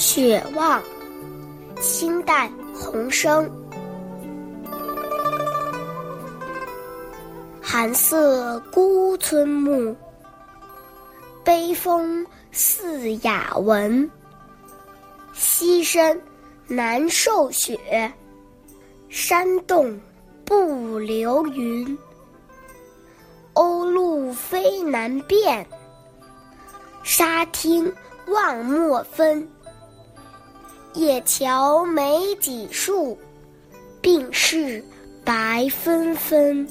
雪望，清代洪升。寒色孤村暮，悲风似哑文。溪深难受雪，山动不留云。鸥鹭飞难辨，沙汀望莫分。野桥没几树，病逝白纷纷。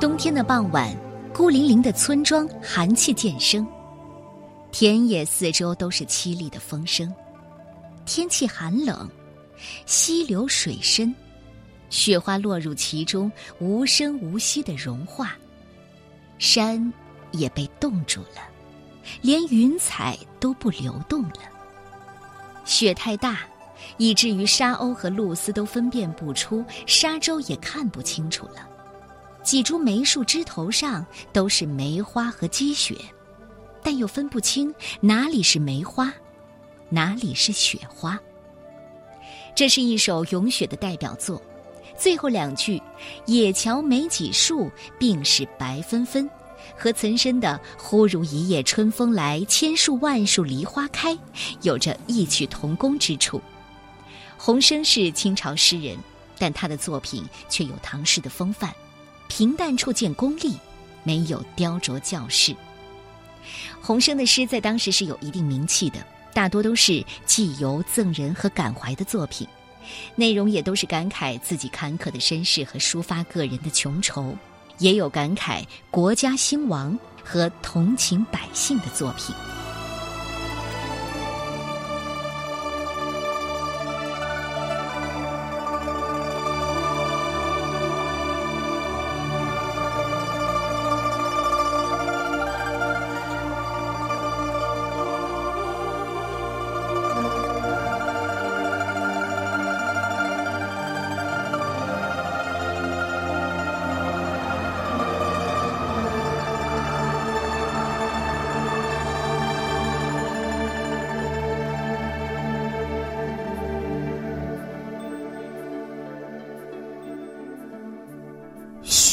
冬天的傍晚，孤零零的村庄寒气渐生，田野四周都是凄厉的风声。天气寒冷，溪流水深，雪花落入其中，无声无息的融化。山也被冻住了，连云彩都不流动了。雪太大，以至于沙鸥和露丝都分辨不出，沙洲也看不清楚了。几株梅树枝头上都是梅花和积雪，但又分不清哪里是梅花，哪里是雪花。这是一首咏雪的代表作，最后两句“野桥没几树，病逝白纷纷”和岑参的“忽如一夜春风来，千树万树梨花开”有着异曲同工之处。洪升是清朝诗人，但他的作品却有唐诗的风范。平淡处见功力，没有雕琢教饰。洪生的诗在当时是有一定名气的，大多都是寄游、赠人和感怀的作品，内容也都是感慨自己坎坷的身世和抒发个人的穷愁，也有感慨国家兴亡和同情百姓的作品。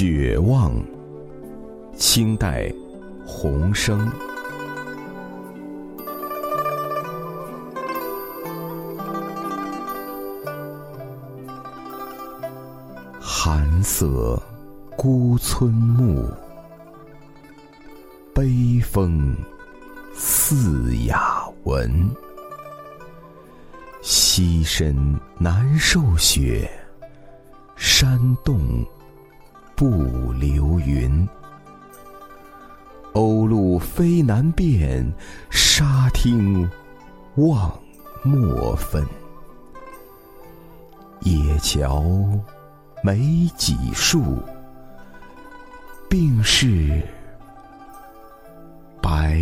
雪望，清代，洪生。寒色孤村暮，悲风似哑文。溪深难受雪，山动。不留云，鸥鹭飞难辨，沙汀望墨分。野桥没几树，病逝白